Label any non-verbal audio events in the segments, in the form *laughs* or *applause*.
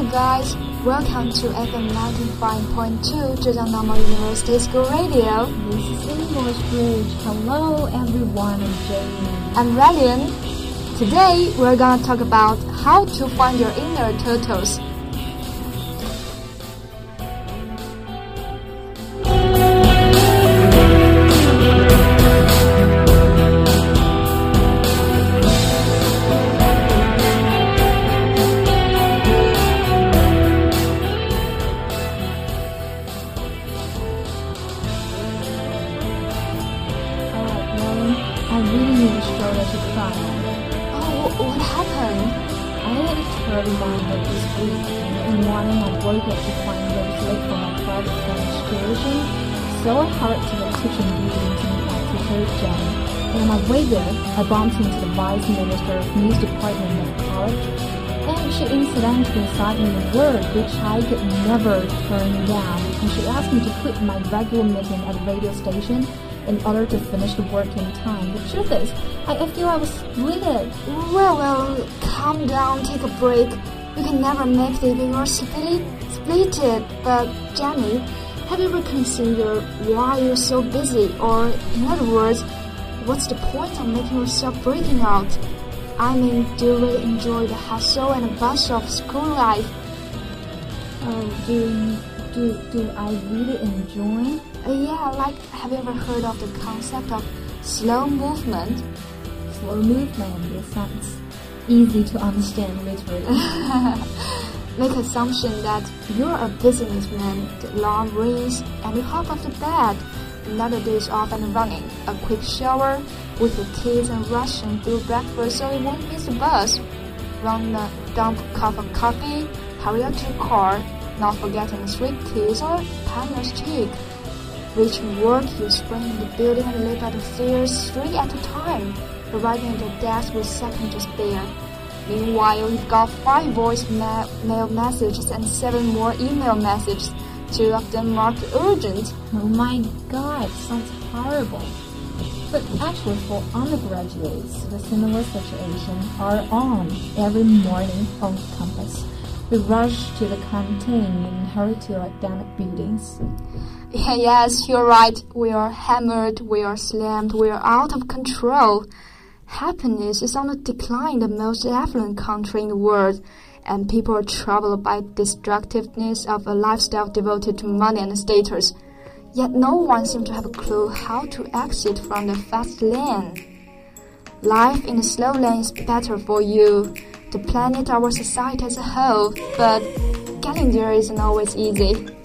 Hello guys, welcome to FM 95.2 Zhejiang Normal University School Radio. This is English Bridge. Hello everyone, I'm Jamie. I'm Ryan. Today we're gonna talk about how to find your inner turtles. Really need a shoulder to cry. Oh, what happened? I had a terrible minded this week. In the morning I woke up to find I was late for my private French tuition, so I hurried to the kitchen building to meet my Jen. And on my way there, I bumped into the Vice Minister of News Department of college, and she incidentally cited me a word which I could never turn down, and she asked me to quit my regular meeting at the radio station in order to finish the work in time. The truth is, I, I feel I was splitted. Well, well, calm down, take a break. You can never make it if you're split, splitted. But, Jenny, have you ever considered why you're so busy? Or, in other words, what's the point of making yourself breaking out? I mean, do you really enjoy the hustle and the bustle of school life? Oh, do do do I really enjoy? Uh, yeah, like, have you ever heard of the concept of slow movement? Slow movement. It sounds easy to understand literally. *laughs* Make assumption that you're a businessman, the alarm rings, and you hop off the bed. Another day is off and running. A quick shower with the kids and rushing through breakfast so you won't miss the bus. Run the dump cup of coffee, hurry up to your car, not forgetting sweet kiss or partner's cheek. Reaching work, you spring in the building and leap at the stairs three at a time, arriving at your desk with seconds to spare. Meanwhile, you've got five voice ma- mail messages and seven more email messages, two of them marked urgent. oh my God, sounds horrible. But actually, for undergraduates, the similar situation are on every morning on campus. We rush to the canteen and hurry to academic buildings. *laughs* Yes, you're right. We are hammered, we are slammed, we are out of control. Happiness is on the decline in the most affluent country in the world, and people are troubled by destructiveness of a lifestyle devoted to money and status. Yet no one seems to have a clue how to exit from the fast lane. Life in the slow lane is better for you, the planet, our society as a whole, but getting there isn't always easy.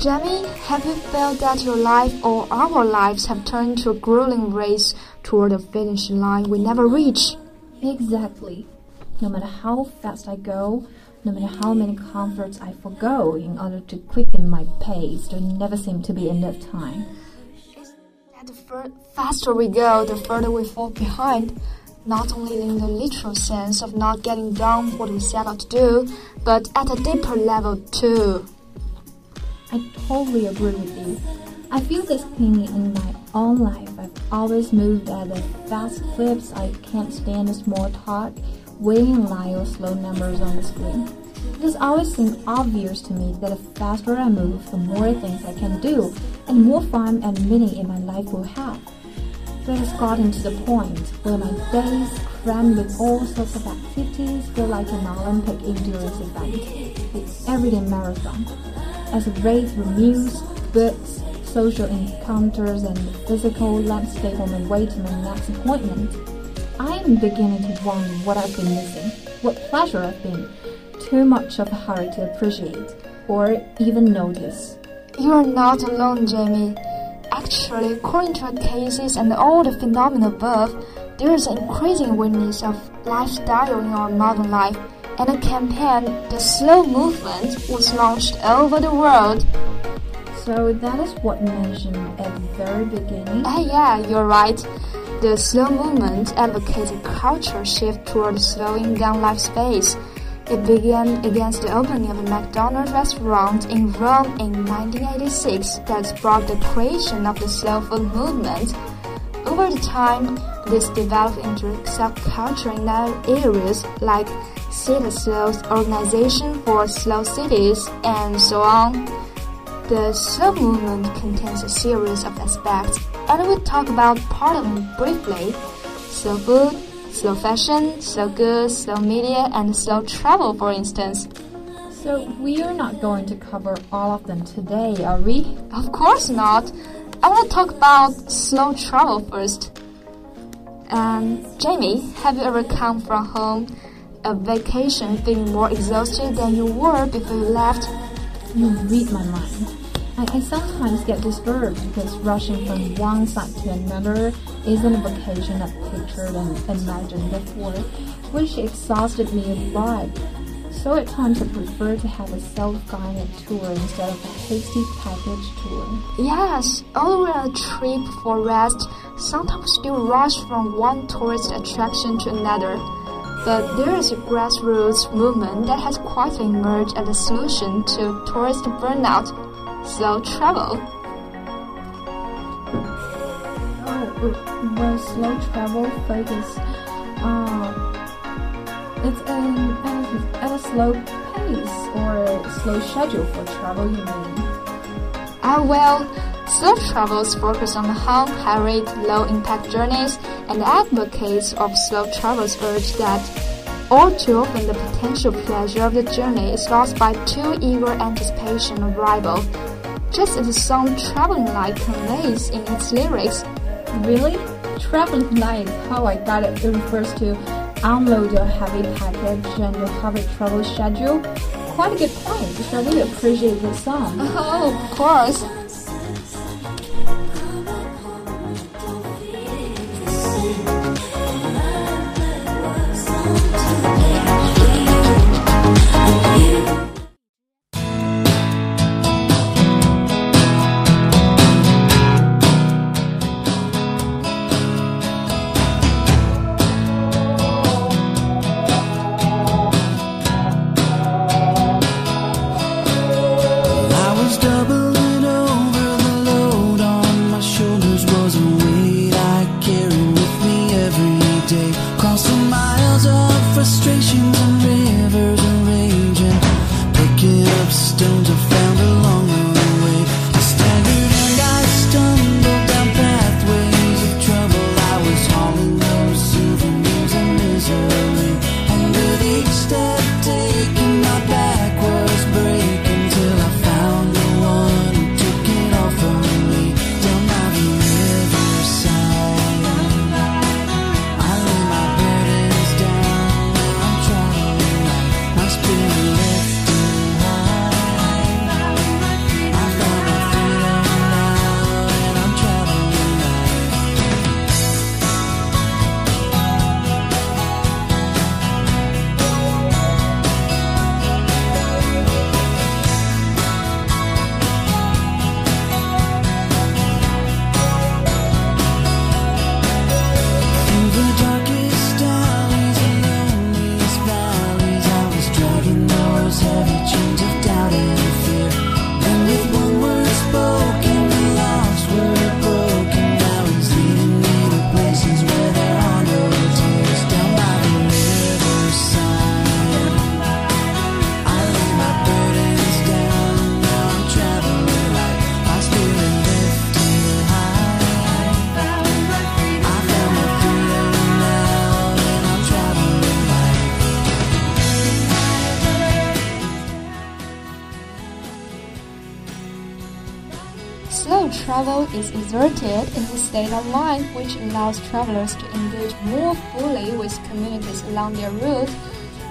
Jamie, have you felt that your life or our lives have turned to a grueling race toward a finish line we never reach? Exactly. No matter how fast I go, no matter how many comforts I forego in order to quicken my pace, there never seems to be enough time. That the faster we go, the further we fall behind. Not only in the literal sense of not getting done what we set out to do, but at a deeper level too. I totally agree with you. I feel this thing in my own life. I've always moved at a fast clips. I can't stand the small talk, waiting in line or slow numbers on the screen. It has always seemed obvious to me that the faster I move, the more things I can do, and more fun and meaning in my life will have. That has gotten to the point where my days crammed with all sorts of activities feel like an Olympic endurance event, the everyday marathon. As race through news, books, social encounters, and physical landscape on my way to my next appointment, I am beginning to wonder what I've been missing, what pleasure I've been too much of a hurry to appreciate or even notice. You're not alone, Jamie. Actually, according to cases and all the phenomena above, there is an increasing awareness of lifestyle in our modern life, and a campaign, the Slow Movement, was launched over the world. So that is what mentioned at the very beginning. Ah, yeah, you're right. The slow movement advocates a cultural shift toward slowing down life space. It began against the opening of a McDonald's restaurant in Rome in 1986 that sparked the creation of the slow food movement. Over the time, this developed into subculture in other areas like Cittaslow's Organization for Slow Cities and so on. The slow movement contains a series of aspects, and we'll talk about part of them briefly. Slow food, slow fashion, slow goods, slow media, and slow travel, for instance. So we are not going to cover all of them today, are we? Of course not. I want to talk about slow travel first. And Jamie, have you ever come from home, a vacation, feeling more exhausted than you were before you left? You read my mind. I, I sometimes get disturbed because rushing from one side to another isn't a vacation I've pictured and imagined before, which exhausted me a lot. So at times I prefer to have a self-guided tour instead of a hasty package tour. Yes, although a trip for rest, sometimes still rush from one tourist attraction to another. But there is a grassroots movement that has quietly emerged as a solution to tourist burnout slow travel. Oh, well, slow travel focus. Uh, it's an, at, a, at a slow pace or a slow schedule for travel, you mean? Ah, well, slow travels focus on home, high rate, low impact journeys, and advocates of slow travels urge that all too often the potential pleasure of the journey is lost by too eager anticipation of arrival just as the song Traveling Light conveys in its lyrics. Really? Traveling Light, how I got it, it refers to unload your heavy package and your heavy travel schedule. Quite a good point. I really appreciate this song. Oh, of course. substance are found alone. Travel is exerted in a state of mind which allows travelers to engage more fully with communities along their route,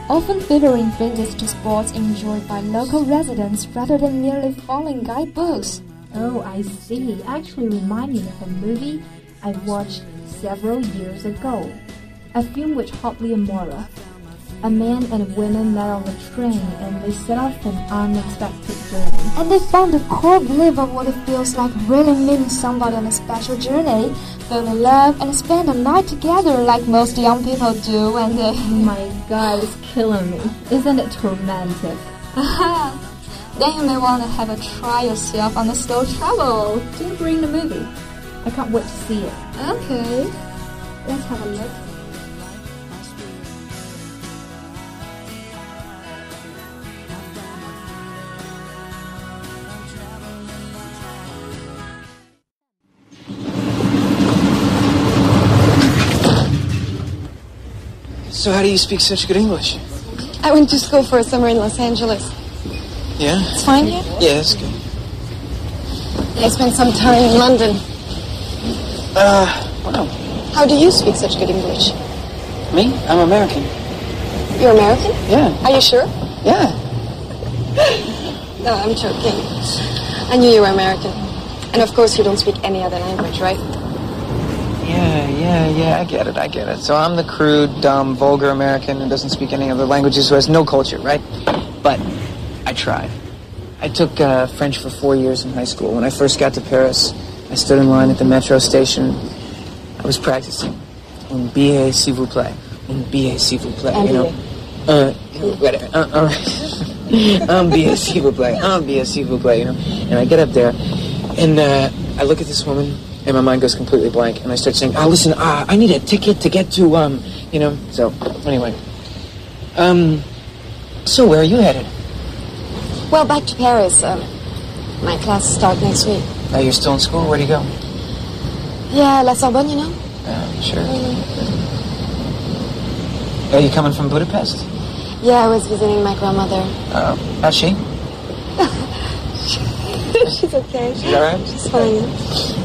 often favoring visits to spots enjoyed by local residents rather than merely following guidebooks. Oh, I see. Actually reminding me of a movie I watched several years ago, a film with Hopley and Mora. A man and a woman met on a train and they set off an unexpected journey. And they found the core belief of what it feels like really meeting somebody on a special journey, fell in love and spend a night together like most young people do and they... Oh my god, it's killing me. Isn't it romantic? *laughs* then you may want to have a try yourself on the slow travel. Do bring the movie. I can't wait to see it. Okay, let's have a look. So how do you speak such good English? I went to school for a summer in Los Angeles. Yeah? It's fine here? Yeah, that's good. I spent some time in London. Uh, wow. How do you speak such good English? Me? I'm American. You're American? Yeah. Are you sure? Yeah. *laughs* No, I'm joking. I knew you were American. And of course you don't speak any other language, right? Yeah, yeah, yeah, I get it, I get it. So I'm the crude, dumb, vulgar American who doesn't speak any other languages, who has no culture, right? But I tried. I took uh, French for four years in high school. When I first got to Paris, I stood in line at the metro station. I was practicing. Un billet, s'il vous plaît. Un billet, s'il vous plaît. You know? Uh, whatever. Uh, all right. *laughs* Un billet, s'il vous plaît. Un billet, s'il vous plaît. You know? And I get up there, and uh, I look at this woman, and my mind goes completely blank, and I start saying, "Ah, listen, uh, I need a ticket to get to, um, you know." So anyway, um, so where are you headed? Well, back to Paris. Um, my classes start next week. Uh, you're still in school. Where do you go? Yeah, La Sorbonne, you know? Uh, sure. Are you coming from Budapest? Yeah, I was visiting my grandmother. Uh, how's she? *laughs* She's okay. She's all right. She's fine.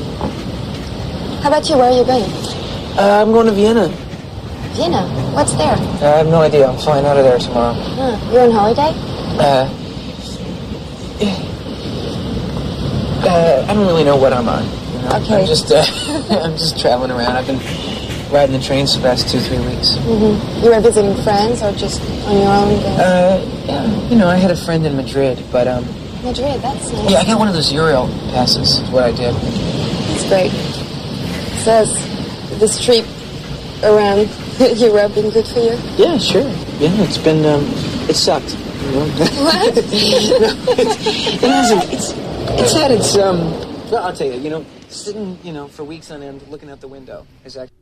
How about you? Where are you going? Uh, I'm going to Vienna. Vienna. What's there? Uh, I have no idea. I'm flying out of there tomorrow. Huh, you're on holiday? Uh, uh, I don't really know what I'm on. You know? Okay. I'm just, uh, *laughs* I'm just traveling around. I've been riding the trains for the past two, three weeks. Mm-hmm. You were visiting friends or just on your own again? Uh, yeah, you know, I had a friend in Madrid, but um, Madrid, that's nice. yeah, I got one of those Euro passes. Is what I did. That's great. Says this trip around *laughs* Europe been good for you? Yeah, sure. Yeah, it's been, um, it sucked. You know? What? *laughs* no, it's, it hasn't. It's, it's had its, um, well, I'll tell you, you know, sitting, you know, for weeks on end looking out the window is actually.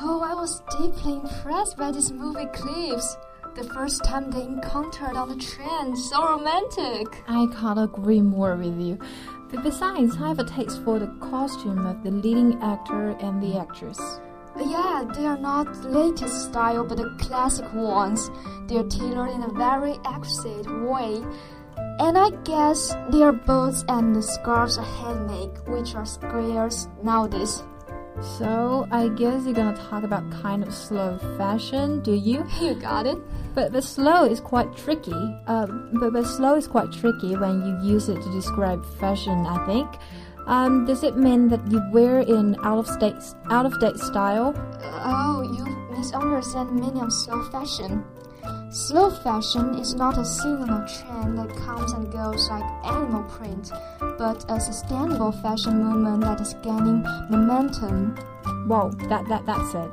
Oh, I was deeply impressed by these movie clips. The first time they encountered on the train, so romantic. I can't agree more with you. But besides, I have a taste for the costume of the leading actor and the actress. Yeah, they are not the latest style, but the classic ones. They are tailored in a very exquisite way. And I guess their boots and the scarves are handmade, which are scarce nowadays. So, I guess you're gonna talk about kind of slow fashion, do you? *laughs* You got it. But but slow is quite tricky. Um, but but slow is quite tricky when you use it to describe fashion. I think. Um, does it mean that you wear in out of state out of date style? Oh, you misunderstand the meaning of slow fashion. Slow fashion is not a seasonal trend that comes and goes like animal print, but a sustainable fashion movement that is gaining momentum. Whoa, that that that's it.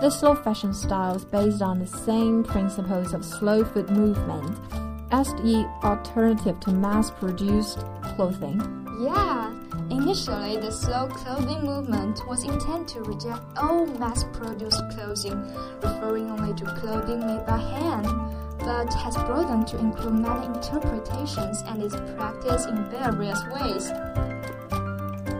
The slow fashion style is based on the same principles of slow food movement as the alternative to mass-produced clothing. Yeah, initially the slow clothing movement was intended to reject all mass-produced clothing, referring only to clothing made by hand, but has broadened to include many interpretations and is practiced in various ways.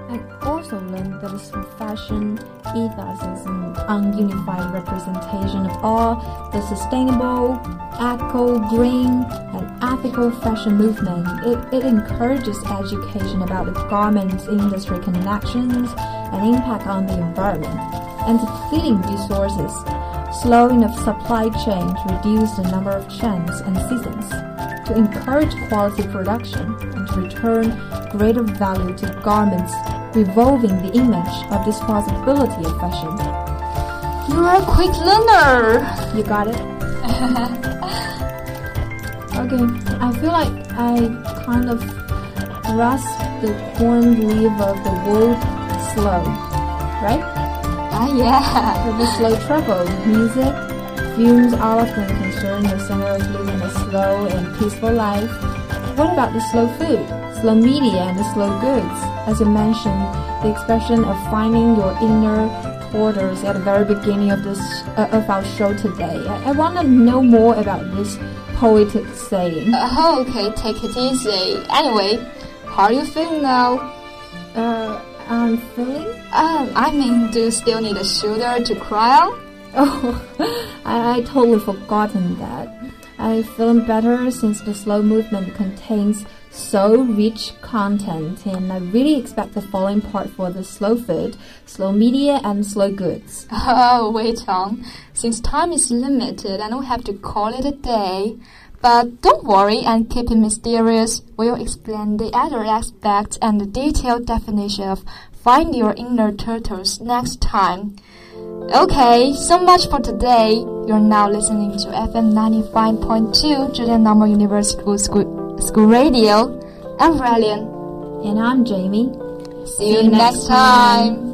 I also learned that fashion ethos is an ununified representation of all the sustainable, eco, green, and ethical fashion movement. It, it encourages education about the garments industry connections and impact on the environment, and depleting resources, slowing of supply chains reduce the number of trends and seasons. to encourage quality production and to return greater value to garments, revolving the image of this possibility of fashion. You are a quick learner. You got it? *laughs* okay, I feel like I kind of grasp the corn leaf of the word slow, right? Ah, yeah. With *laughs* the slow travel, music, fumes films are often the with singers living a slow and peaceful life. What about the slow food, slow media, and the slow goods? As you mentioned, the expression of finding your inner porters at the very beginning of this uh, of our show today. I, I want to know more about this poetic saying. Uh, okay, take it easy. Anyway, how are you feeling now? Uh, I'm feeling. Um, I mean, do you still need a shoulder to cry on? Oh, *laughs* I, I totally forgotten that. I feeling better since the slow movement contains so rich content, and I really expect the following part for the slow food, slow media, and slow goods. *laughs* Oh, wait on. Since time is limited and we have to call it a day. But don't worry and keep it mysterious. We'll explain the other aspects and the detailed definition of find your inner turtles next time. Okay, so much for today. You're now listening to FM 95.2 Zhejiang Normal University School, School Radio. I'm Ryan. And I'm Jamie. See you next time.